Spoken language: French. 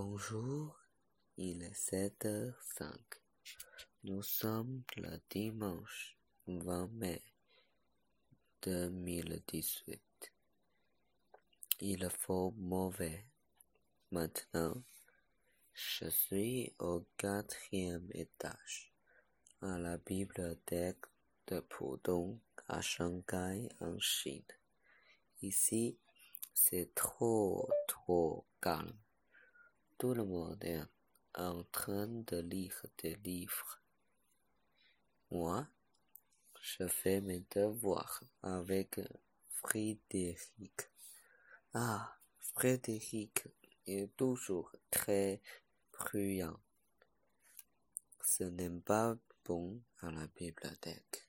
Bonjour, il est sept heures cinq. Nous sommes le dimanche vingt mai deux mille dix-huit. Il faut mauvais. Maintenant, je suis au quatrième étage, à la bibliothèque de Pudong à Shanghai en Chine. Ici, c'est trop trop calme. Tout le monde est en train de lire des livres. Moi, je fais mes devoirs avec Frédéric. Ah, Frédéric est toujours très bruyant. Ce n'est pas bon à la bibliothèque.